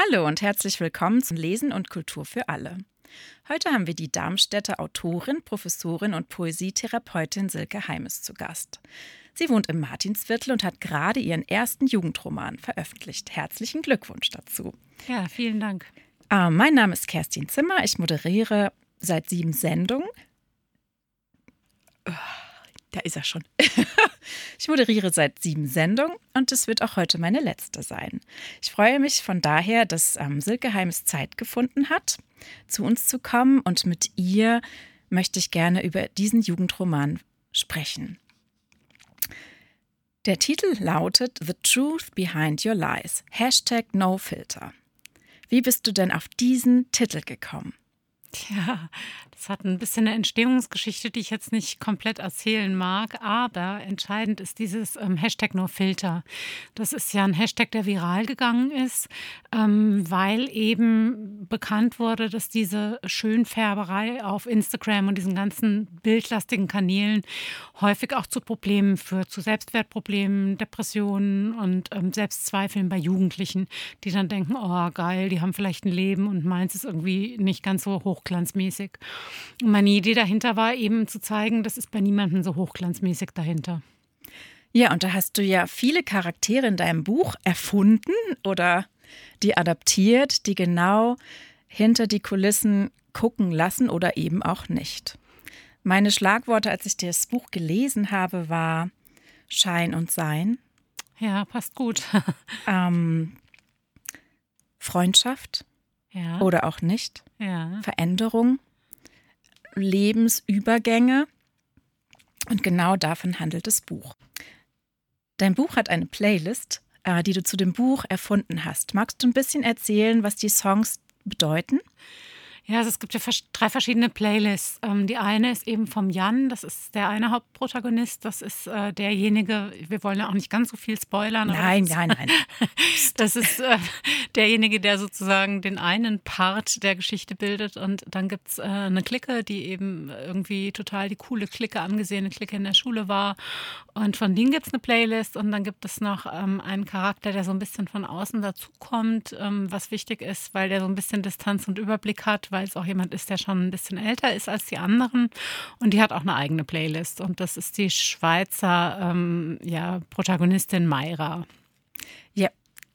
Hallo und herzlich willkommen zum Lesen und Kultur für alle. Heute haben wir die Darmstädter Autorin, Professorin und Poesietherapeutin Silke Heimes zu Gast. Sie wohnt im Martinsviertel und hat gerade ihren ersten Jugendroman veröffentlicht. Herzlichen Glückwunsch dazu. Ja, vielen Dank. Äh, mein Name ist Kerstin Zimmer. Ich moderiere seit sieben Sendungen. Oh, da ist er schon. ich moderiere seit sieben Sendungen und es wird auch heute meine letzte sein. Ich freue mich von daher, dass ähm, Silke Heims Zeit gefunden hat, zu uns zu kommen und mit ihr möchte ich gerne über diesen Jugendroman sprechen. Der Titel lautet The Truth Behind Your Lies. Hashtag NoFilter. Wie bist du denn auf diesen Titel gekommen? Tja, das hat ein bisschen eine Entstehungsgeschichte, die ich jetzt nicht komplett erzählen mag, aber entscheidend ist dieses ähm, Hashtag nur Filter. Das ist ja ein Hashtag, der viral gegangen ist, ähm, weil eben bekannt wurde, dass diese Schönfärberei auf Instagram und diesen ganzen bildlastigen Kanälen häufig auch zu Problemen führt, zu Selbstwertproblemen, Depressionen und ähm, Selbstzweifeln bei Jugendlichen, die dann denken, oh geil, die haben vielleicht ein Leben und meins ist irgendwie nicht ganz so hochglanzmäßig. Und meine Idee dahinter war eben zu zeigen, das ist bei niemandem so hochglanzmäßig dahinter. Ja, und da hast du ja viele Charaktere in deinem Buch erfunden oder die adaptiert, die genau hinter die Kulissen gucken lassen oder eben auch nicht. Meine Schlagworte, als ich das Buch gelesen habe, war Schein und Sein. Ja, passt gut. ähm, Freundschaft ja. oder auch nicht. Ja. Veränderung Lebensübergänge. Und genau davon handelt das Buch. Dein Buch hat eine Playlist, äh, die du zu dem Buch erfunden hast. Magst du ein bisschen erzählen, was die Songs bedeuten? Ja, also es gibt ja drei verschiedene Playlists. Ähm, die eine ist eben vom Jan, das ist der eine Hauptprotagonist, das ist äh, derjenige, wir wollen ja auch nicht ganz so viel spoilern. Nein, nein, nein. das ist äh, derjenige, der sozusagen den einen Part der Geschichte bildet. Und dann gibt es äh, eine Clique, die eben irgendwie total die coole Clique, angesehene Clique in der Schule war. Und von denen gibt es eine Playlist. Und dann gibt es noch ähm, einen Charakter, der so ein bisschen von außen dazukommt, ähm, was wichtig ist, weil der so ein bisschen Distanz und Überblick hat, weil es auch jemand ist, der schon ein bisschen älter ist als die anderen. Und die hat auch eine eigene Playlist. Und das ist die Schweizer ähm, ja, Protagonistin Mayra. Ja,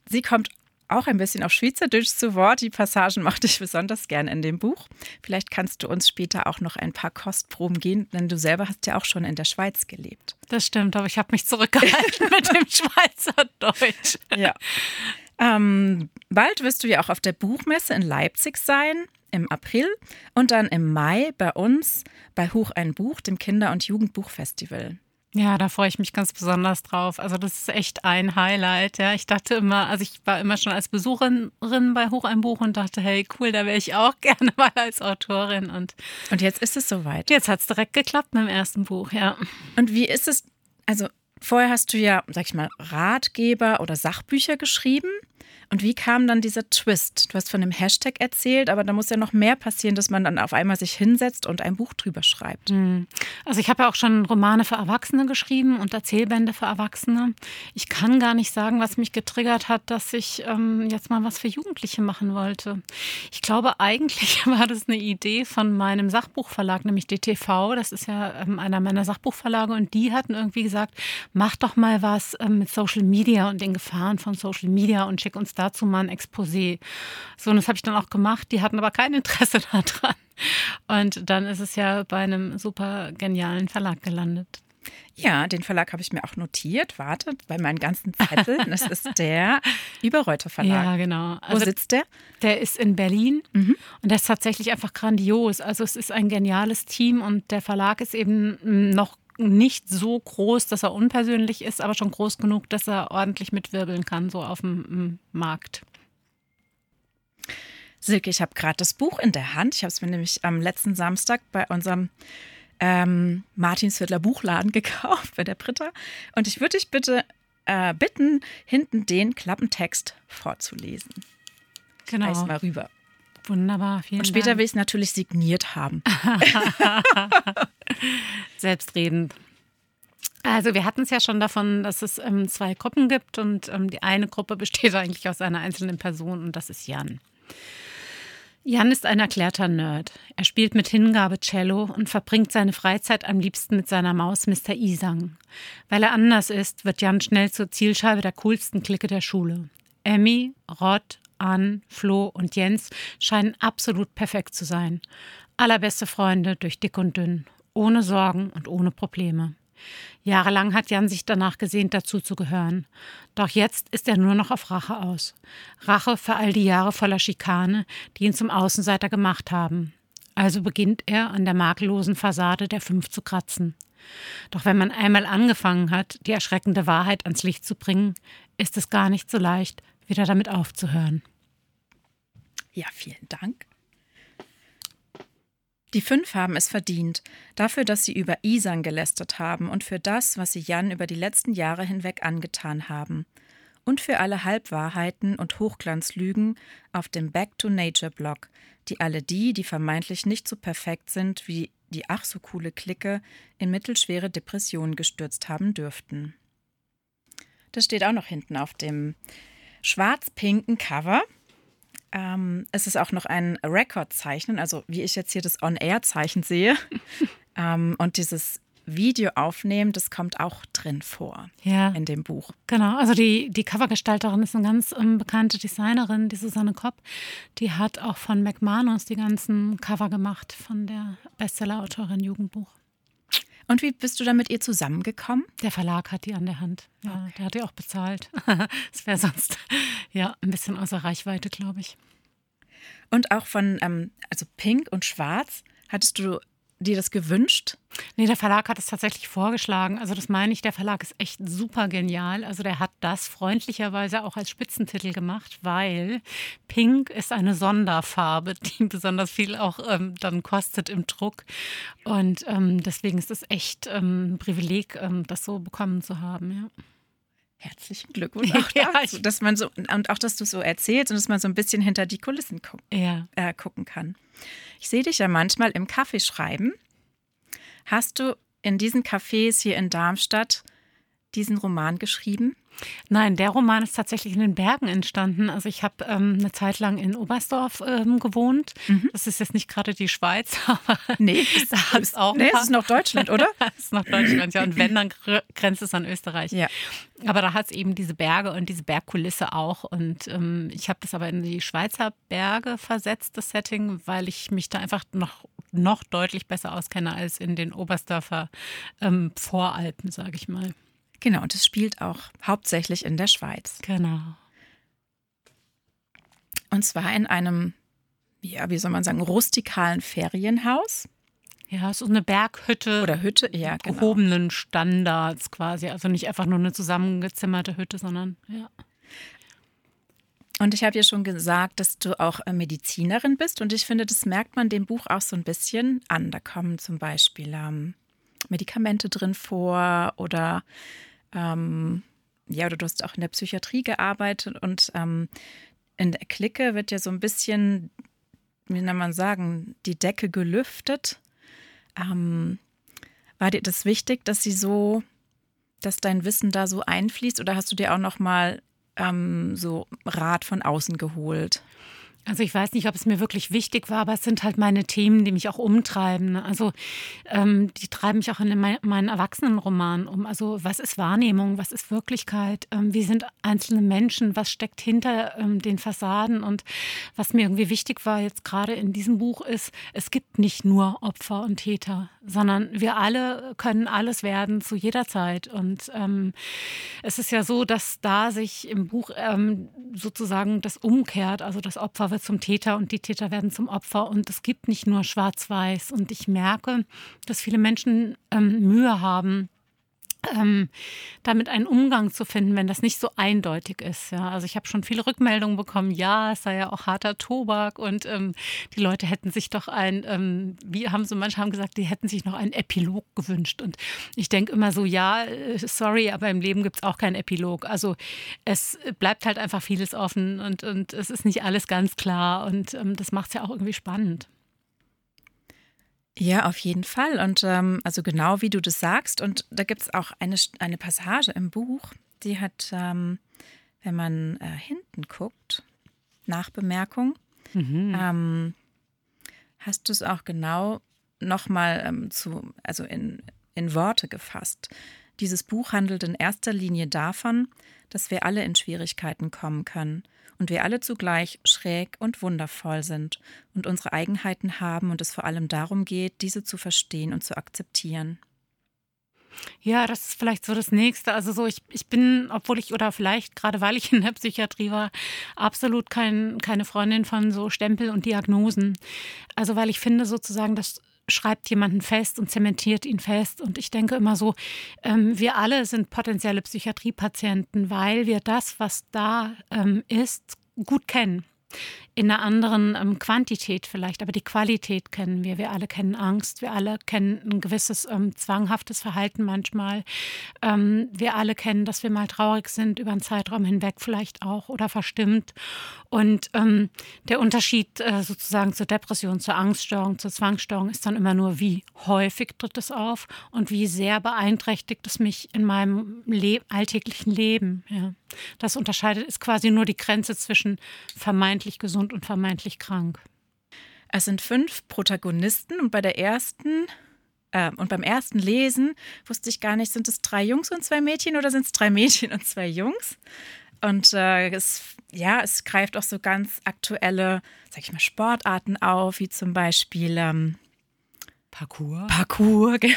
sie kommt auch ein bisschen auf Schweizerdeutsch zu Wort. Die Passagen mochte ich besonders gern in dem Buch. Vielleicht kannst du uns später auch noch ein paar Kostproben gehen, denn du selber hast ja auch schon in der Schweiz gelebt. Das stimmt, aber ich habe mich zurückgehalten mit dem Schweizerdeutsch. Ja. Ähm, bald wirst du ja auch auf der Buchmesse in Leipzig sein im April und dann im Mai bei uns bei Hoch ein Buch, dem Kinder- und Jugendbuchfestival. Ja, da freue ich mich ganz besonders drauf. Also das ist echt ein Highlight. Ja, ich dachte immer, also ich war immer schon als Besucherin bei Hoch ein Buch und dachte, hey, cool, da wäre ich auch gerne mal als Autorin. Und, und jetzt ist es soweit. Jetzt hat es direkt geklappt mit dem ersten Buch, ja. Und wie ist es, also vorher hast du ja, sag ich mal, Ratgeber oder Sachbücher geschrieben. Und wie kam dann dieser Twist? Du hast von dem Hashtag erzählt, aber da muss ja noch mehr passieren, dass man dann auf einmal sich hinsetzt und ein Buch drüber schreibt. Hm. Also ich habe ja auch schon Romane für Erwachsene geschrieben und Erzählbände für Erwachsene. Ich kann gar nicht sagen, was mich getriggert hat, dass ich ähm, jetzt mal was für Jugendliche machen wollte. Ich glaube, eigentlich war das eine Idee von meinem Sachbuchverlag, nämlich DTV. Das ist ja ähm, einer meiner Sachbuchverlage und die hatten irgendwie gesagt, mach doch mal was ähm, mit Social Media und den Gefahren von Social Media und schick uns dazu mal ein Exposé. So, und das habe ich dann auch gemacht. Die hatten aber kein Interesse daran. Und dann ist es ja bei einem super genialen Verlag gelandet. Ja, den Verlag habe ich mir auch notiert. Wartet bei meinen ganzen Zetteln. Das ist der Überreuter Verlag. Ja, genau. Also, Wo sitzt der? Der ist in Berlin mhm. und der ist tatsächlich einfach grandios. Also es ist ein geniales Team und der Verlag ist eben noch nicht so groß, dass er unpersönlich ist, aber schon groß genug, dass er ordentlich mitwirbeln kann, so auf dem Markt. Silke, ich habe gerade das Buch in der Hand. Ich habe es mir nämlich am letzten Samstag bei unserem ähm, Martinsviertler Buchladen gekauft, bei der Britta. Und ich würde dich bitte äh, bitten, hinten den Klappentext vorzulesen. Genau. Reiß mal rüber. Wunderbar, vielen Und später Dank. will ich es natürlich signiert haben. Selbstredend. Also wir hatten es ja schon davon, dass es ähm, zwei Gruppen gibt und ähm, die eine Gruppe besteht eigentlich aus einer einzelnen Person und das ist Jan. Jan ist ein erklärter Nerd. Er spielt mit Hingabe Cello und verbringt seine Freizeit am liebsten mit seiner Maus Mr. Isang. Weil er anders ist, wird Jan schnell zur Zielscheibe der coolsten Clique der Schule. Emmy, Rod, Ann, Flo und Jens scheinen absolut perfekt zu sein. Allerbeste Freunde durch dick und dünn, ohne Sorgen und ohne Probleme. Jahrelang hat Jan sich danach gesehnt, dazu zu gehören. Doch jetzt ist er nur noch auf Rache aus. Rache für all die Jahre voller Schikane, die ihn zum Außenseiter gemacht haben. Also beginnt er an der makellosen Fassade der Fünf zu kratzen. Doch wenn man einmal angefangen hat, die erschreckende Wahrheit ans Licht zu bringen, ist es gar nicht so leicht, wieder damit aufzuhören. Ja, vielen Dank. Die fünf haben es verdient, dafür, dass sie über Isan gelästert haben und für das, was sie Jan über die letzten Jahre hinweg angetan haben. Und für alle Halbwahrheiten und Hochglanzlügen auf dem Back to Nature Blog, die alle die, die vermeintlich nicht so perfekt sind wie die ach so coole Clique, in mittelschwere Depressionen gestürzt haben dürften. Das steht auch noch hinten auf dem schwarz-pinken Cover. Ähm, es ist auch noch ein Rekordzeichnen, also wie ich jetzt hier das On-Air-Zeichen sehe. ähm, und dieses Video aufnehmen, das kommt auch drin vor ja. in dem Buch. Genau, also die, die Covergestalterin ist eine ganz ähm, bekannte Designerin, die Susanne Kopp. Die hat auch von McManus die ganzen Cover gemacht von der Bestseller-Autorin Jugendbuch. Und wie bist du da mit ihr zusammengekommen? Der Verlag hat die an der Hand. Ja, okay. der hat die auch bezahlt. das wäre sonst ja ein bisschen außer Reichweite, glaube ich. Und auch von, ähm, also Pink und Schwarz, hattest du dir das gewünscht? Nee, der Verlag hat es tatsächlich vorgeschlagen. Also das meine ich, der Verlag ist echt super genial. Also der hat das freundlicherweise auch als Spitzentitel gemacht, weil Pink ist eine Sonderfarbe, die besonders viel auch ähm, dann kostet im Druck. Und ähm, deswegen ist es echt ähm, ein Privileg, ähm, das so bekommen zu haben. Ja. Herzlichen Glückwunsch auch dazu, dass man so und auch, dass du so erzählst und dass man so ein bisschen hinter die Kulissen gu ja. äh, gucken kann. Ich sehe dich ja manchmal im Kaffee schreiben. Hast du in diesen Cafés hier in Darmstadt diesen Roman geschrieben? Nein, der Roman ist tatsächlich in den Bergen entstanden. Also ich habe ähm, eine Zeit lang in Oberstdorf ähm, gewohnt. Mhm. Das ist jetzt nicht gerade die Schweiz, aber nee, da ist auch. Nee, es ist noch Deutschland, oder? es ist noch Deutschland, ja. Und wenn, dann grenzt es an Österreich. Ja. Aber da hat es eben diese Berge und diese Bergkulisse auch. Und ähm, ich habe das aber in die Schweizer Berge versetzt, das Setting, weil ich mich da einfach noch, noch deutlich besser auskenne als in den Oberstdorfer ähm, Voralpen, sage ich mal. Genau, und es spielt auch hauptsächlich in der Schweiz. Genau. Und zwar in einem, ja, wie soll man sagen, rustikalen Ferienhaus. Ja, so eine Berghütte. Oder Hütte, ja, genau. Gehobenen Standards quasi. Also nicht einfach nur eine zusammengezimmerte Hütte, sondern ja. Und ich habe ja schon gesagt, dass du auch äh, Medizinerin bist. Und ich finde, das merkt man dem Buch auch so ein bisschen an. Da kommen zum Beispiel ähm, Medikamente drin vor oder ähm, ja, oder du hast auch in der Psychiatrie gearbeitet und ähm, in der Clique wird ja so ein bisschen, wie soll man sagen, die Decke gelüftet. Ähm, war dir das wichtig, dass sie so, dass dein Wissen da so einfließt oder hast du dir auch noch mal ähm, so Rat von außen geholt? Also ich weiß nicht, ob es mir wirklich wichtig war, aber es sind halt meine Themen, die mich auch umtreiben. Ne? Also ähm, die treiben mich auch in meinen Erwachsenenroman um. Also was ist Wahrnehmung, was ist Wirklichkeit, ähm, wie sind einzelne Menschen, was steckt hinter ähm, den Fassaden und was mir irgendwie wichtig war jetzt gerade in diesem Buch ist, es gibt nicht nur Opfer und Täter, sondern wir alle können alles werden zu jeder Zeit. Und ähm, es ist ja so, dass da sich im Buch ähm, sozusagen das umkehrt, also das Opfer wird zum Täter und die Täter werden zum Opfer. Und es gibt nicht nur Schwarz-Weiß. Und ich merke, dass viele Menschen ähm, Mühe haben, ähm, damit einen Umgang zu finden, wenn das nicht so eindeutig ist. Ja. Also ich habe schon viele Rückmeldungen bekommen, ja, es sei ja auch harter Tobak und ähm, die Leute hätten sich doch ein, ähm, wie haben so manche haben gesagt, die hätten sich noch einen Epilog gewünscht. Und ich denke immer so, ja, äh, sorry, aber im Leben gibt es auch keinen Epilog. Also es bleibt halt einfach vieles offen und, und es ist nicht alles ganz klar und ähm, das macht es ja auch irgendwie spannend. Ja, auf jeden Fall. Und ähm, also genau wie du das sagst. Und da gibt es auch eine, eine Passage im Buch, die hat, ähm, wenn man äh, hinten guckt, Nachbemerkung, mhm. ähm, hast du es auch genau nochmal ähm, zu, also in, in Worte gefasst. Dieses Buch handelt in erster Linie davon, dass wir alle in Schwierigkeiten kommen können und wir alle zugleich schräg und wundervoll sind und unsere Eigenheiten haben und es vor allem darum geht, diese zu verstehen und zu akzeptieren. Ja, das ist vielleicht so das Nächste. Also so, ich, ich bin, obwohl ich oder vielleicht gerade weil ich in der Psychiatrie war, absolut kein, keine Freundin von so Stempel und Diagnosen. Also weil ich finde sozusagen, dass schreibt jemanden fest und zementiert ihn fest. Und ich denke immer so, ähm, wir alle sind potenzielle Psychiatriepatienten, weil wir das, was da ähm, ist, gut kennen in einer anderen ähm, Quantität vielleicht, aber die Qualität kennen wir. Wir alle kennen Angst, wir alle kennen ein gewisses ähm, zwanghaftes Verhalten manchmal. Ähm, wir alle kennen, dass wir mal traurig sind über einen Zeitraum hinweg vielleicht auch oder verstimmt. Und ähm, der Unterschied äh, sozusagen zur Depression, zur Angststörung, zur Zwangsstörung ist dann immer nur, wie häufig tritt es auf und wie sehr beeinträchtigt es mich in meinem Le alltäglichen Leben. Ja. Das unterscheidet, ist quasi nur die Grenze zwischen vermeintlich gesund und vermeintlich krank. Es sind fünf Protagonisten und bei der ersten äh, und beim ersten Lesen wusste ich gar nicht, sind es drei Jungs und zwei Mädchen oder sind es drei Mädchen und zwei Jungs? Und äh, es, ja, es greift auch so ganz aktuelle, sag ich mal, Sportarten auf, wie zum Beispiel ähm, Parkour. Parkour, genau.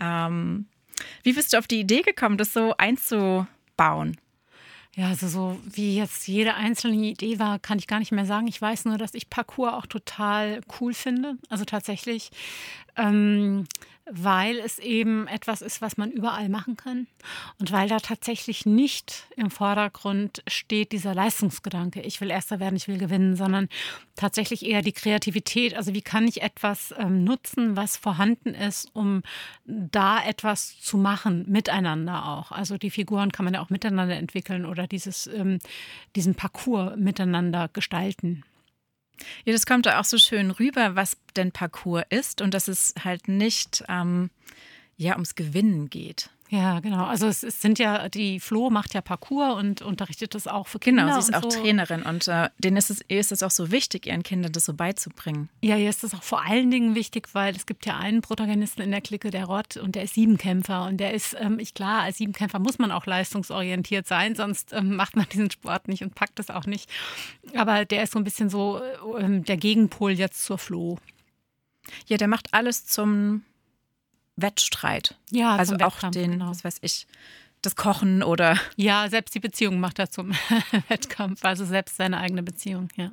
ähm, wie bist du auf die Idee gekommen, das so einzubauen? Ja, also so wie jetzt jede einzelne Idee war, kann ich gar nicht mehr sagen. Ich weiß nur, dass ich Parkour auch total cool finde. Also tatsächlich ähm, weil es eben etwas ist, was man überall machen kann und weil da tatsächlich nicht im Vordergrund steht dieser Leistungsgedanke, ich will erster werden, ich will gewinnen, sondern tatsächlich eher die Kreativität. Also wie kann ich etwas ähm, nutzen, was vorhanden ist, um da etwas zu machen, miteinander auch. Also die Figuren kann man ja auch miteinander entwickeln oder dieses, ähm, diesen Parcours miteinander gestalten. Ja, das kommt da auch so schön rüber, was denn Parcours ist und dass es halt nicht ähm, ja, ums Gewinnen geht. Ja, genau. Also es, es, sind ja, die Flo macht ja Parcours und unterrichtet das auch für Kinder. Genau, sie ist auch so. Trainerin und äh, denen ist es, ist es auch so wichtig, ihren Kindern das so beizubringen. Ja, ihr ist das auch vor allen Dingen wichtig, weil es gibt ja einen Protagonisten in der Clique, der Rott, und der ist Siebenkämpfer. Und der ist, ähm, ich klar, als Siebenkämpfer muss man auch leistungsorientiert sein, sonst ähm, macht man diesen Sport nicht und packt es auch nicht. Aber der ist so ein bisschen so äh, der Gegenpol jetzt zur Flo. Ja, der macht alles zum Wettstreit. Ja, also auch den, genau. was weiß ich, das Kochen oder. Ja, selbst die Beziehung macht er zum Wettkampf, also selbst seine eigene Beziehung, ja.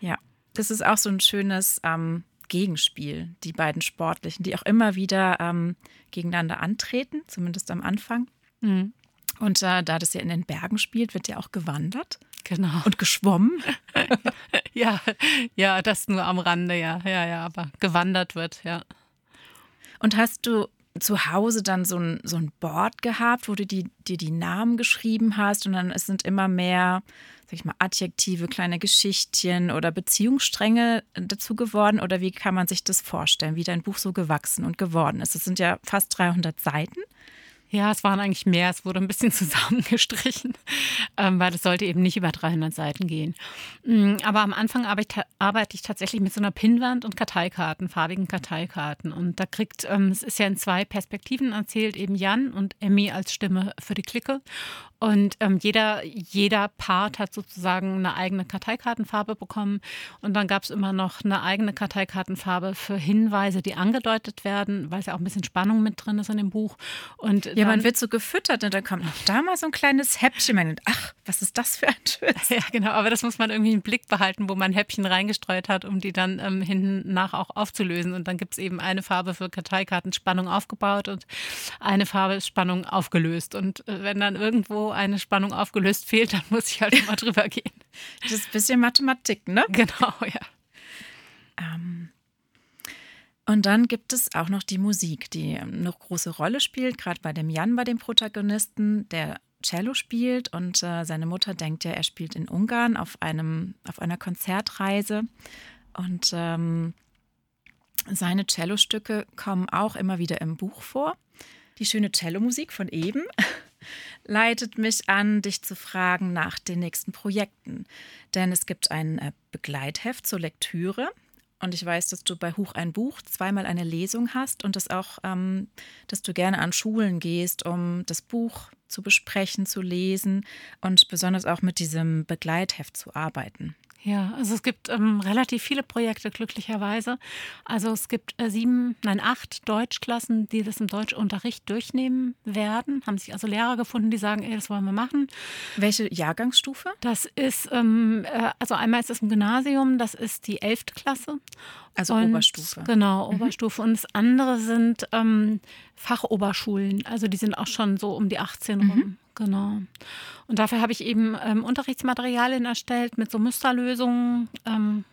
Ja, das ist auch so ein schönes ähm, Gegenspiel, die beiden Sportlichen, die auch immer wieder ähm, gegeneinander antreten, zumindest am Anfang. Mhm. Und äh, da das ja in den Bergen spielt, wird ja auch gewandert. Genau. Und geschwommen. ja, ja, das nur am Rande, ja, ja, ja, aber gewandert wird, ja. Und hast du zu Hause dann so ein, so ein Board gehabt, wo du die, dir die Namen geschrieben hast und dann es sind immer mehr, sag ich mal, Adjektive, kleine Geschichtchen oder Beziehungsstränge dazu geworden? Oder wie kann man sich das vorstellen, wie dein Buch so gewachsen und geworden ist? Es sind ja fast 300 Seiten. Ja, es waren eigentlich mehr. Es wurde ein bisschen zusammengestrichen, ähm, weil es sollte eben nicht über 300 Seiten gehen. Mm, aber am Anfang arbeite ich tatsächlich mit so einer Pinnwand und Karteikarten, farbigen Karteikarten. Und da kriegt, ähm, es ist ja in zwei Perspektiven erzählt, eben Jan und Emmy als Stimme für die Clique. Und ähm, jeder, jeder Part hat sozusagen eine eigene Karteikartenfarbe bekommen. Und dann gab es immer noch eine eigene Karteikartenfarbe für Hinweise, die angedeutet werden, weil es ja auch ein bisschen Spannung mit drin ist in dem Buch. Und ja, man wird so gefüttert und dann kommt noch da mal so ein kleines Häppchen. Man denkt, ach, was ist das für ein Twist? Ja, genau. Aber das muss man irgendwie im Blick behalten, wo man Häppchen reingestreut hat, um die dann ähm, hinten nach auch aufzulösen. Und dann gibt es eben eine Farbe für Karteikarten Spannung aufgebaut und eine Farbe ist Spannung aufgelöst. Und äh, wenn dann irgendwo eine Spannung aufgelöst fehlt, dann muss ich halt immer drüber gehen. Das ist ein bisschen Mathematik, ne? Genau, ja. Ähm, und dann gibt es auch noch die Musik, die eine große Rolle spielt, gerade bei dem Jan, bei dem Protagonisten, der Cello spielt und äh, seine Mutter denkt ja, er spielt in Ungarn auf, einem, auf einer Konzertreise. Und ähm, Seine Cellostücke kommen auch immer wieder im Buch vor. Die schöne Cellomusik von eben leitet mich an, dich zu fragen nach den nächsten Projekten. Denn es gibt ein äh, Begleitheft zur Lektüre. Und ich weiß, dass du bei Huch ein Buch zweimal eine Lesung hast und dass auch, ähm, dass du gerne an Schulen gehst, um das Buch zu besprechen, zu lesen und besonders auch mit diesem Begleitheft zu arbeiten. Ja, also es gibt ähm, relativ viele Projekte glücklicherweise. Also es gibt äh, sieben, nein acht Deutschklassen, die das im Deutschunterricht durchnehmen werden. Haben sich also Lehrer gefunden, die sagen, ey, das wollen wir machen. Welche Jahrgangsstufe? Das ist ähm, äh, also einmal ist es im Gymnasium, das ist die elfte Klasse. Also und, Oberstufe. Genau, mhm. Oberstufe. Mhm. Und das andere sind ähm, Fachoberschulen. Also die sind auch schon so um die 18 mhm. rum. Genau. Und dafür habe ich eben ähm, Unterrichtsmaterialien erstellt mit so Musterlösungen, ähm,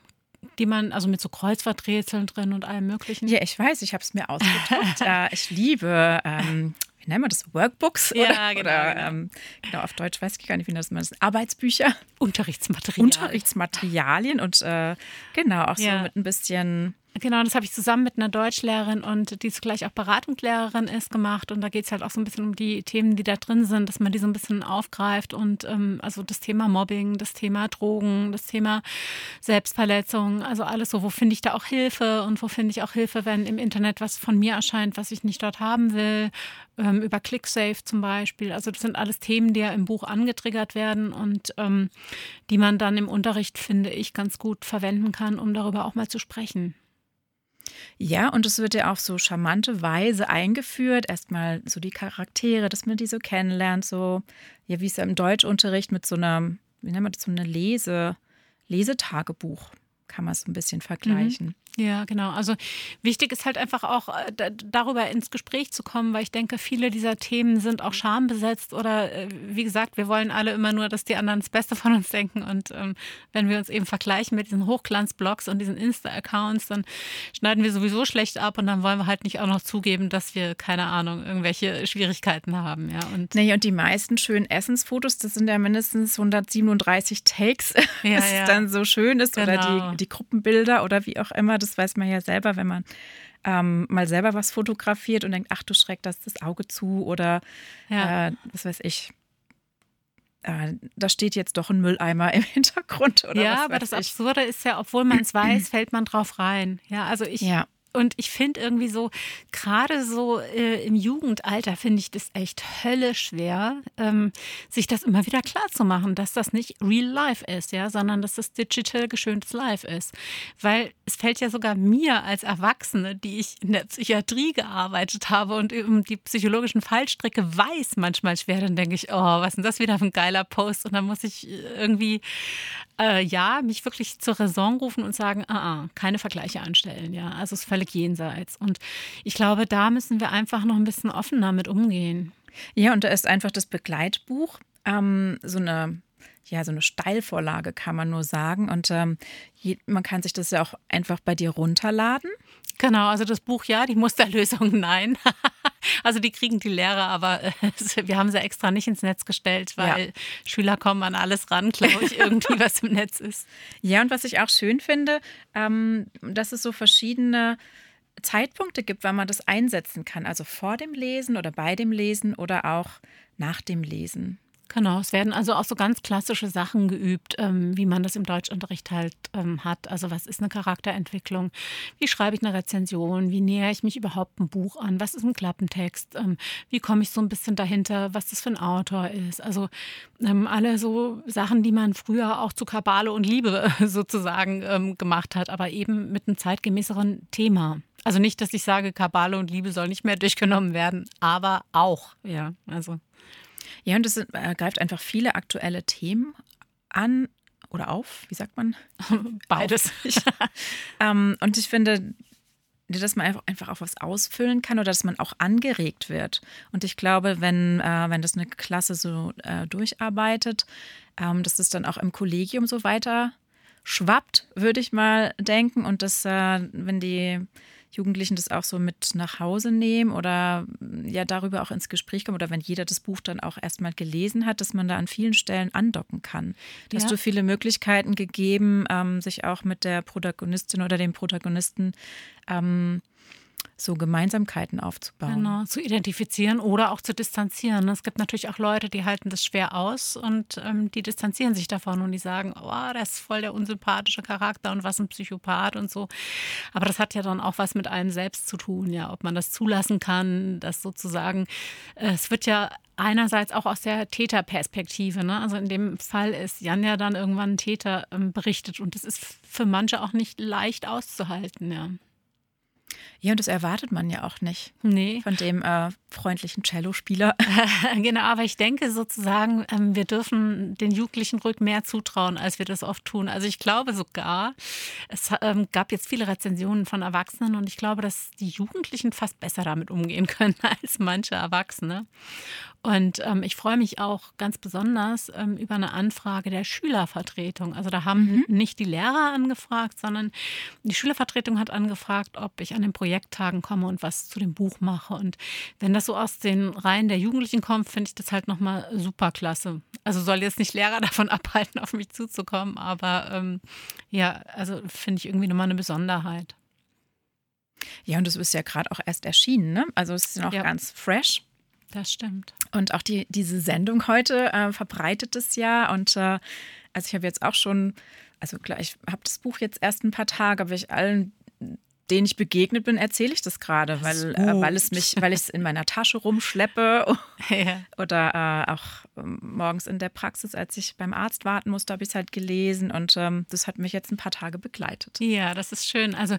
die man, also mit so Kreuzworträtseln drin und allem Möglichen. Ja, ich weiß, ich habe es mir ausgedruckt. äh, ich liebe ähm, wie nennen wir das, Workbooks? Ja, oder, genau. Oder, genau. genau, auf Deutsch weiß ich gar nicht, wie das man das Arbeitsbücher. Unterrichtsmaterialien. Unterrichtsmaterialien und äh, genau, auch ja. so mit ein bisschen Genau, das habe ich zusammen mit einer Deutschlehrerin und die zugleich auch Beratungslehrerin ist gemacht. Und da geht es halt auch so ein bisschen um die Themen, die da drin sind, dass man die so ein bisschen aufgreift. Und ähm, also das Thema Mobbing, das Thema Drogen, das Thema Selbstverletzung, also alles so, wo finde ich da auch Hilfe und wo finde ich auch Hilfe, wenn im Internet was von mir erscheint, was ich nicht dort haben will, ähm, über ClickSafe zum Beispiel. Also das sind alles Themen, die ja im Buch angetriggert werden und ähm, die man dann im Unterricht, finde ich, ganz gut verwenden kann, um darüber auch mal zu sprechen. Ja, und es wird ja auf so charmante Weise eingeführt. Erstmal so die Charaktere, dass man die so kennenlernt, so, ja, wie es ja im Deutschunterricht mit so einer, wie nennt man das, so eine Lese, Lesetagebuch kann man es ein bisschen vergleichen. Mhm. Ja, genau. Also wichtig ist halt einfach auch äh, darüber ins Gespräch zu kommen, weil ich denke, viele dieser Themen sind auch schambesetzt oder äh, wie gesagt, wir wollen alle immer nur, dass die anderen das Beste von uns denken und ähm, wenn wir uns eben vergleichen mit diesen Hochglanzblogs und diesen Insta-Accounts, dann schneiden wir sowieso schlecht ab und dann wollen wir halt nicht auch noch zugeben, dass wir keine Ahnung irgendwelche Schwierigkeiten haben. Ja und nee, und die meisten schönen Essensfotos, das sind ja mindestens 137 Takes, ja, dass ja. es dann so schön ist genau. oder die, die Gruppenbilder oder wie auch immer das weiß man ja selber, wenn man ähm, mal selber was fotografiert und denkt, ach du Schreck, da ist das Auge zu oder ja. äh, was weiß ich. Äh, da steht jetzt doch ein Mülleimer im Hintergrund. Oder ja, aber das ich. Absurde ist ja, obwohl man es weiß, fällt man drauf rein. Ja, also ich ja. Und ich finde irgendwie so, gerade so äh, im Jugendalter finde ich das echt höllisch schwer, ähm, sich das immer wieder klar zu machen, dass das nicht Real Life ist, ja, sondern dass das digital geschöntes Life ist. Weil es fällt ja sogar mir als Erwachsene, die ich in der Psychiatrie gearbeitet habe und eben die psychologischen Fallstricke weiß manchmal schwer, dann denke ich, oh, was ist denn das wieder für ein geiler Post? Und dann muss ich irgendwie, äh, ja, mich wirklich zur Raison rufen und sagen, ah, ah keine Vergleiche anstellen, ja. Also es völlig jenseits. Und ich glaube, da müssen wir einfach noch ein bisschen offener mit umgehen. Ja, und da ist einfach das Begleitbuch ähm, so eine ja, so eine Steilvorlage kann man nur sagen. Und ähm, je, man kann sich das ja auch einfach bei dir runterladen. Genau, also das Buch ja, die Musterlösung nein. also die kriegen die Lehrer, aber äh, wir haben sie extra nicht ins Netz gestellt, weil ja. Schüler kommen an alles ran, glaube ich, irgendwie, was im Netz ist. Ja, und was ich auch schön finde, ähm, dass es so verschiedene Zeitpunkte gibt, wann man das einsetzen kann. Also vor dem Lesen oder bei dem Lesen oder auch nach dem Lesen. Genau, es werden also auch so ganz klassische Sachen geübt, ähm, wie man das im Deutschunterricht halt ähm, hat. Also was ist eine Charakterentwicklung? Wie schreibe ich eine Rezension? Wie nähere ich mich überhaupt ein Buch an? Was ist ein Klappentext? Ähm, wie komme ich so ein bisschen dahinter, was das für ein Autor ist? Also ähm, alle so Sachen, die man früher auch zu Kabale und Liebe sozusagen ähm, gemacht hat, aber eben mit einem zeitgemäßeren Thema. Also nicht, dass ich sage, Kabale und Liebe soll nicht mehr durchgenommen werden, aber auch, ja, also. Ja, und es äh, greift einfach viele aktuelle Themen an oder auf, wie sagt man? Beides. ähm, und ich finde, dass man einfach, auch was ausfüllen kann oder dass man auch angeregt wird. Und ich glaube, wenn, äh, wenn das eine Klasse so äh, durcharbeitet, ähm, dass das dann auch im Kollegium so weiter schwappt, würde ich mal denken. Und dass, äh, wenn die Jugendlichen das auch so mit nach Hause nehmen oder ja darüber auch ins Gespräch kommen oder wenn jeder das Buch dann auch erstmal gelesen hat, dass man da an vielen Stellen andocken kann. Da hast Ja. du viele Möglichkeiten gegeben, ähm, sich auch mit der Protagonistin oder dem Protagonisten ähm, so Gemeinsamkeiten aufzubauen. Genau, zu identifizieren oder auch zu distanzieren. Es gibt natürlich auch Leute, die halten das schwer aus und ähm, die distanzieren sich davon und die sagen, oh, das ist voll der unsympathische Charakter und was ein Psychopath und so. Aber das hat ja dann auch was mit einem selbst zu tun, ja, ob man das zulassen kann, dass sozusagen, äh, es wird ja einerseits auch aus der Täterperspektive, ne? also in dem Fall ist Jan ja dann irgendwann Täter ähm, berichtet und das ist für manche auch nicht leicht auszuhalten, ja. Ja, und das erwartet man ja auch nicht Nee. von dem äh, freundlichen Cellospieler. Genau, aber ich denke sozusagen, ähm, wir dürfen den Jugendlichen ruhig mehr zutrauen, als wir das oft tun. Also ich glaube sogar, es ähm, gab jetzt viele Rezensionen von Erwachsenen und ich glaube, dass die Jugendlichen fast besser damit umgehen können als manche Erwachsene. Und ähm, ich freue mich auch ganz besonders ähm, über eine Anfrage der Schülervertretung. Also da haben nicht die Lehrer angefragt, sondern die Schülervertretung hat angefragt, ob ich an den Projekttagen komme und was zu dem Buch mache. Und wenn das so aus den Reihen der Jugendlichen kommt, finde ich das halt nochmal super klasse. Also soll jetzt nicht Lehrer davon abhalten, auf mich zuzukommen, aber ähm, ja, also finde ich irgendwie nochmal eine Besonderheit. Ja, und das ist ja gerade auch erst erschienen, ne? Also es ist noch Ja. ganz fresh. Das stimmt. Und auch die, diese Sendung heute äh, verbreitet es ja. Und äh, also ich habe jetzt auch schon, also klar, ich habe das Buch jetzt erst ein paar Tage, aber ich allen, denen ich begegnet bin, erzähle ich das gerade, weil, äh, weil es mich, weil ich es in meiner Tasche rumschleppe Ja. oder äh, auch ähm, morgens in der Praxis, als ich beim Arzt warten musste, habe ich es halt gelesen und ähm, das hat mich jetzt ein paar Tage begleitet. Ja, das ist schön. Also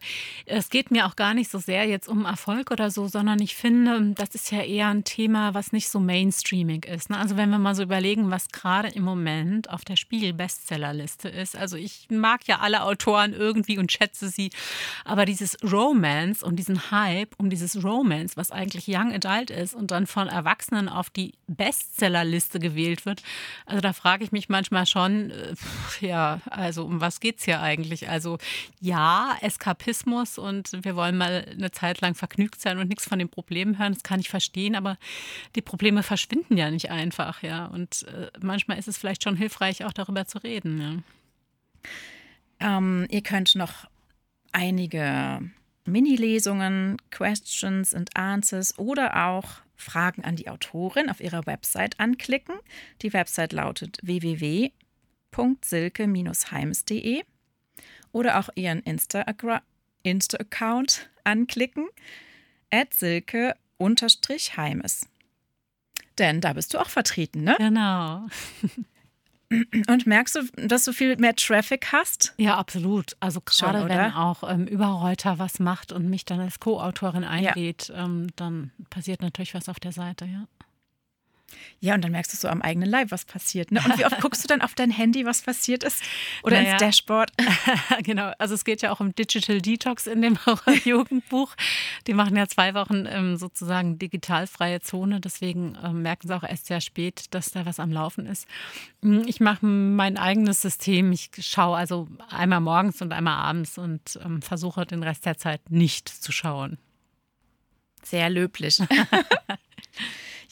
es geht mir auch gar nicht so sehr jetzt um Erfolg oder so, sondern ich finde, das ist ja eher ein Thema, was nicht so mainstreamig ist. Ne? Also wenn wir mal so überlegen, was gerade im Moment auf der Spiegel-Bestsellerliste ist. Also ich mag ja alle Autoren irgendwie und schätze sie, aber dieses Romance und diesen Hype um dieses Romance, was eigentlich Young Adult ist und dann von Erwachsenen auf die Bestsellerliste gewählt wird, also da frage ich mich manchmal schon, äh, ja, also um was geht's hier eigentlich? Also ja, Eskapismus und wir wollen mal eine Zeit lang vergnügt sein und nichts von den Problemen hören, das kann ich verstehen, aber die Probleme verschwinden ja nicht einfach, ja. Und äh, manchmal ist es vielleicht schon hilfreich, auch darüber zu reden, ja. Ähm, ihr könnt noch einige Mini-Lesungen, Questions and Answers oder auch Fragen an die Autorin auf ihrer Website anklicken. Die Website lautet www.silke-heims.de oder auch ihren Insta-Account Insta anklicken, at silke-heimes. Denn da bist du auch vertreten, ne? Genau. Und merkst du, dass du viel mehr Traffic hast? Ja, absolut. Also Schon, gerade wenn auch ähm, Überreuter was macht und mich dann als Co-Autorin einlädt, ähm, dann passiert natürlich was auf der Seite, ja. Ja, und dann merkst du so am eigenen Leib, was passiert. Ne? Und wie oft guckst du dann auf dein Handy, was passiert ist? Oder Naja. ins Dashboard? genau, also es geht ja auch um Digital Detox in dem Jugendbuch. Die machen ja zwei Wochen ähm, sozusagen digitalfreie Zone, deswegen ähm, merken sie auch erst sehr spät, dass da was am Laufen ist. Mm, Ich mache mein eigenes System. Ich schaue also einmal morgens und einmal abends und ähm, versuche den Rest der Zeit nicht zu schauen. Sehr löblich.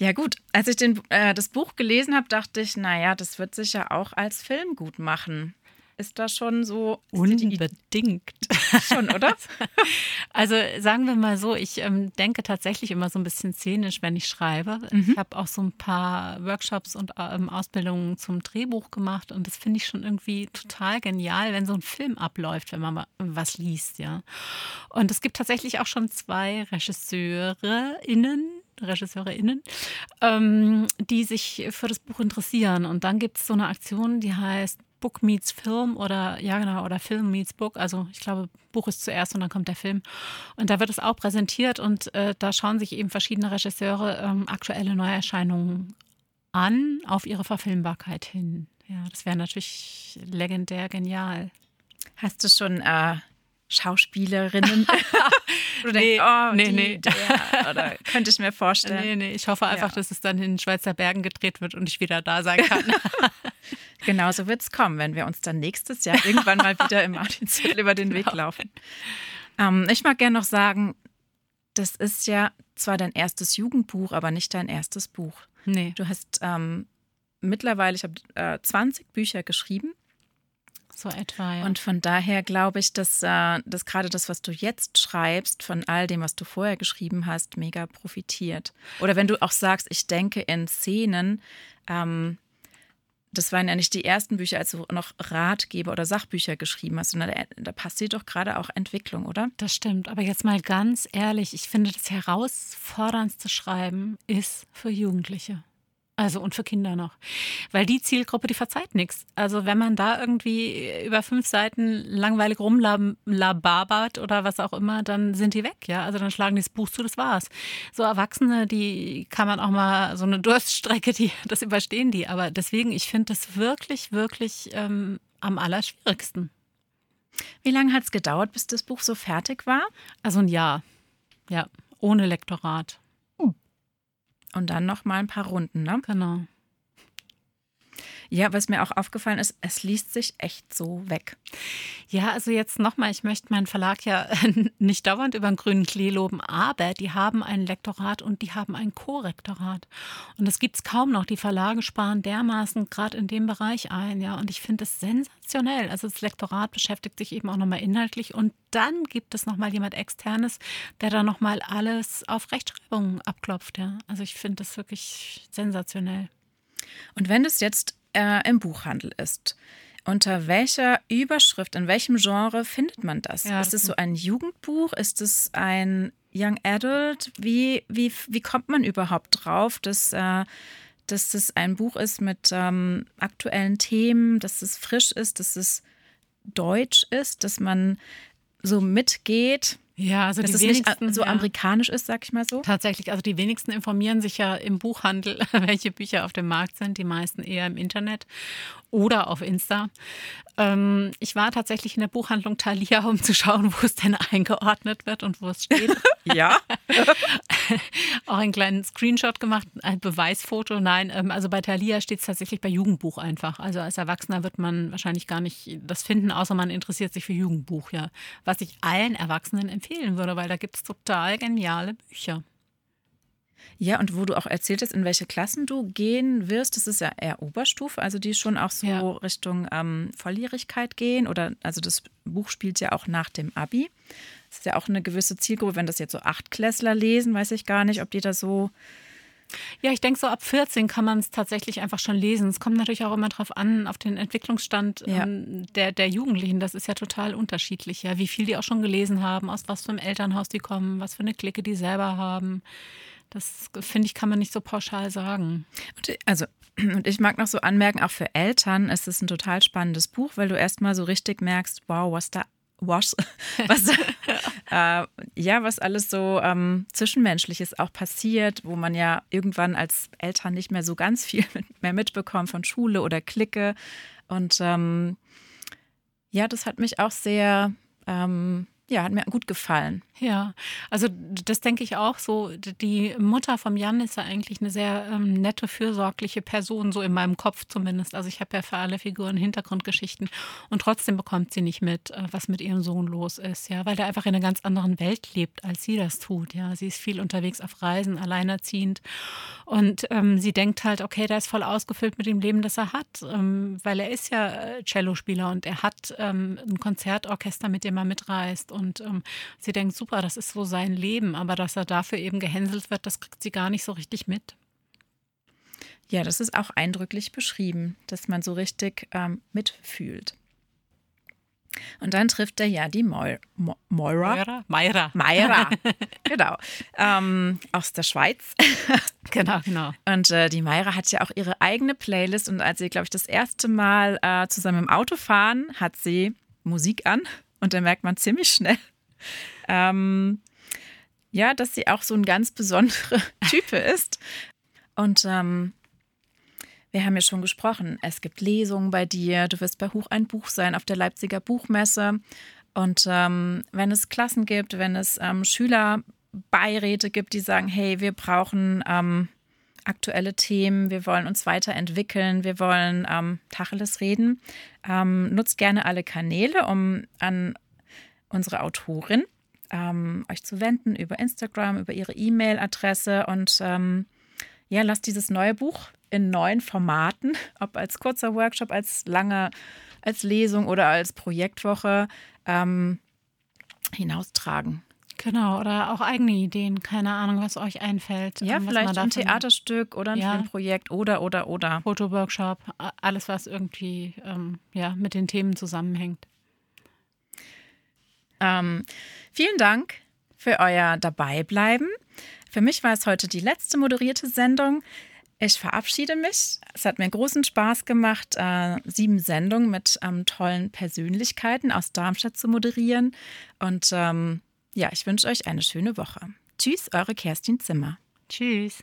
ja, gut. Als ich den, äh, das Buch gelesen habe, dachte ich, naja, das wird sich ja auch als Film gut machen. Ist das schon so? Unbedingt. schon, oder? Also sagen wir mal so, ich ähm, denke tatsächlich immer so ein bisschen szenisch, wenn ich schreibe. Ich habe auch so ein paar Workshops und ähm, Ausbildungen zum Drehbuch gemacht und das finde ich schon irgendwie total genial, wenn so ein Film abläuft, wenn man mal was liest, ja. Und es gibt tatsächlich auch schon zwei RegisseurInnen, RegisseurInnen, ähm, die sich für das Buch interessieren. Und dann gibt es so eine Aktion, die heißt Book meets Film oder ja genau oder Film meets Book. Also ich glaube, Buch ist zuerst und dann kommt der Film. Und da wird es auch präsentiert und äh, da schauen sich eben verschiedene Regisseure ähm, aktuelle Neuerscheinungen an auf ihre Verfilmbarkeit hin. Ja, das wäre natürlich legendär genial. Hast du schon äh, Schauspielerinnen? Oder Nee, denkst, oh, nee, die, nee. Der, oder könnte ich mir vorstellen. Nee, nee, ich hoffe einfach, Ja. dass es dann in den Schweizer Bergen gedreht wird und ich wieder da sein kann. Genauso wird es kommen, wenn wir uns dann nächstes Jahr irgendwann mal wieder im Martinsviertel über den Weg laufen. Ähm, ich mag gerne noch sagen, das ist ja zwar dein erstes Jugendbuch, aber nicht dein erstes Buch. Nee. Du hast ähm, mittlerweile, ich habe äh, 20 Bücher geschrieben. So etwa, ja. Und von daher glaube ich, dass, äh, dass gerade das, was du jetzt schreibst, von all dem, was du vorher geschrieben hast, mega profitiert. Oder wenn du auch sagst, ich denke in Szenen, ähm, das waren ja nicht die ersten Bücher, als du noch Ratgeber oder Sachbücher geschrieben hast, sondern da, da passiert doch gerade auch Entwicklung, oder? Das stimmt. Aber jetzt mal ganz ehrlich, ich finde, das herausforderndste Schreiben ist für Jugendliche. Also und für Kinder noch. Weil die Zielgruppe, die verzeiht nichts. Also wenn man da irgendwie über fünf Seiten langweilig rumlababert oder was auch immer, dann sind die weg, ja. Also dann schlagen die das Buch zu, das war's. So Erwachsene, die kann man auch mal, so eine Durststrecke, die, das überstehen die. Aber deswegen, ich finde das wirklich, wirklich ähm, am allerschwierigsten. Wie lange hat es gedauert, bis das Buch so fertig war? Also ein Jahr. Ja, ohne Lektorat. Und dann noch mal ein paar Runden, ne? Genau. Ja, was mir auch aufgefallen ist, es liest sich echt so weg. Ja, also jetzt nochmal, ich möchte meinen Verlag ja nicht dauernd über den grünen Klee loben, aber die haben ein Lektorat und die haben ein Korrektorat. Und das gibt es kaum noch. Die Verlage sparen dermaßen gerade in dem Bereich ein, ja. Und ich finde es sensationell. Also das Lektorat beschäftigt sich eben auch nochmal inhaltlich und dann gibt es nochmal jemand externes, der da nochmal alles auf Rechtschreibung abklopft, ja. Also ich finde das wirklich sensationell. Und wenn es jetzt äh, im Buchhandel ist. Unter welcher Überschrift, in welchem Genre findet man das? Ja, ist es so ein Jugendbuch? Ist es ein Young Adult? Wie, wie, wie kommt man überhaupt drauf, dass, äh, dass es ein Buch ist mit ähm, aktuellen Themen, dass es frisch ist, dass es deutsch ist, dass man so mitgeht? Ja, also dass die es wenigsten, nicht so ja. amerikanisch ist, sag ich mal so. Tatsächlich, also die wenigsten informieren sich ja im Buchhandel, welche Bücher auf dem Markt sind, die meisten eher im Internet oder auf Insta. Ähm, ich war tatsächlich in der Buchhandlung Thalia, um zu schauen, wo es denn eingeordnet wird und wo es steht. ja. Auch einen kleinen Screenshot gemacht, ein Beweisfoto. Nein, ähm, also bei Thalia steht es tatsächlich bei Jugendbuch einfach. Also als Erwachsener wird man wahrscheinlich gar nicht das finden, außer man interessiert sich für Jugendbuch, ja. Was ich allen Erwachsenen empfehlen würde, weil da gibt es total geniale Bücher. Ja, und wo du auch erzählt hast, in welche Klassen du gehen wirst, das ist ja eher Oberstufe, also die schon auch so ja. Richtung ähm, Volljährigkeit gehen. Oder also das Buch spielt ja auch nach dem Abi. Das ist ja auch eine gewisse Zielgruppe. Wenn das jetzt so Achtklässler lesen, weiß ich gar nicht, ob die da so. Ja, ich denke, so ab 14 kann man es tatsächlich einfach schon lesen. Es kommt natürlich auch immer darauf an, auf den Entwicklungsstand ja. ähm, der, der Jugendlichen. Das ist ja total unterschiedlich, ja, wie viel die auch schon gelesen haben, aus was für einem Elternhaus die kommen, was für eine Clique die selber haben. Das finde ich, kann man nicht so pauschal sagen. Und, also, und ich mag noch so anmerken, auch für Eltern ist es ein total spannendes Buch, weil du erstmal so richtig merkst, wow, was da was, was, äh, ja, was alles so ähm, Zwischenmenschliches auch passiert, wo man ja irgendwann als Eltern nicht mehr so ganz viel mehr mitbekommt von Schule oder Clique. Und ähm, ja, das hat mich auch sehr ähm, ja, hat mir gut gefallen. Ja, also das denke ich auch so. Die Mutter vom Jan ist ja eigentlich eine sehr ähm, nette, fürsorgliche Person, so in meinem Kopf zumindest. Also ich habe ja für alle Figuren Hintergrundgeschichten und trotzdem bekommt sie nicht mit, äh, was mit ihrem Sohn los ist, ja, weil der einfach in einer ganz anderen Welt lebt, als sie das tut. Ja, sie ist viel unterwegs auf Reisen, alleinerziehend und ähm, sie denkt halt, okay, der ist voll ausgefüllt mit dem Leben, das er hat, ähm, weil er ist ja äh, Cellospieler und er hat ähm, ein Konzertorchester, mit dem er mitreist und ähm, sie denkt, super, das ist so sein Leben, aber dass er dafür eben gehänselt wird, das kriegt sie gar nicht so richtig mit. Ja, das ist auch eindrücklich beschrieben, dass man so richtig ähm, mitfühlt. Und dann trifft er ja die Moira. Moira? Meira. Meira. genau. Ähm, aus der Schweiz. genau, genau. Und äh, die Meira hat ja auch ihre eigene Playlist. Und als sie, glaube ich, das erste Mal äh, zusammen im Auto fahren, hat sie Musik an. Und da merkt man ziemlich schnell, ähm, ja, dass sie auch so ein ganz besonderer Typ ist. Und ähm, wir haben ja schon gesprochen, es gibt Lesungen bei dir, du wirst bei Huch ein Buch sein auf der Leipziger Buchmesse. Und ähm, wenn es Klassen gibt, wenn es ähm, Schülerbeiräte gibt, die sagen, hey, wir brauchen ähm, aktuelle Themen, wir wollen uns weiterentwickeln, wir wollen ähm, Tacheles reden, ähm, nutzt gerne alle Kanäle, um an unsere Autorin ähm, euch zu wenden über Instagram, über ihre E-Mail-Adresse. Und ähm, ja, lasst dieses neue Buch in neuen Formaten, ob als kurzer Workshop, als lange, als Lesung oder als Projektwoche ähm, hinaustragen. Genau, oder auch eigene Ideen, keine Ahnung, was euch einfällt. Ja, vielleicht ein Theaterstück oder ein Ja. Filmprojekt oder, oder, oder. Fotoworkshop, alles, was irgendwie ähm, ja, mit den Themen zusammenhängt. Ähm, vielen Dank für euer Dabeibleiben. Für mich war es heute die letzte moderierte Sendung. Ich verabschiede mich. Es hat mir großen Spaß gemacht, äh, sieben Sendungen mit ähm, tollen Persönlichkeiten aus Darmstadt zu moderieren. Und ähm, ja, ich wünsche euch eine schöne Woche. Tschüss, eure Kerstin Zimmer. Tschüss.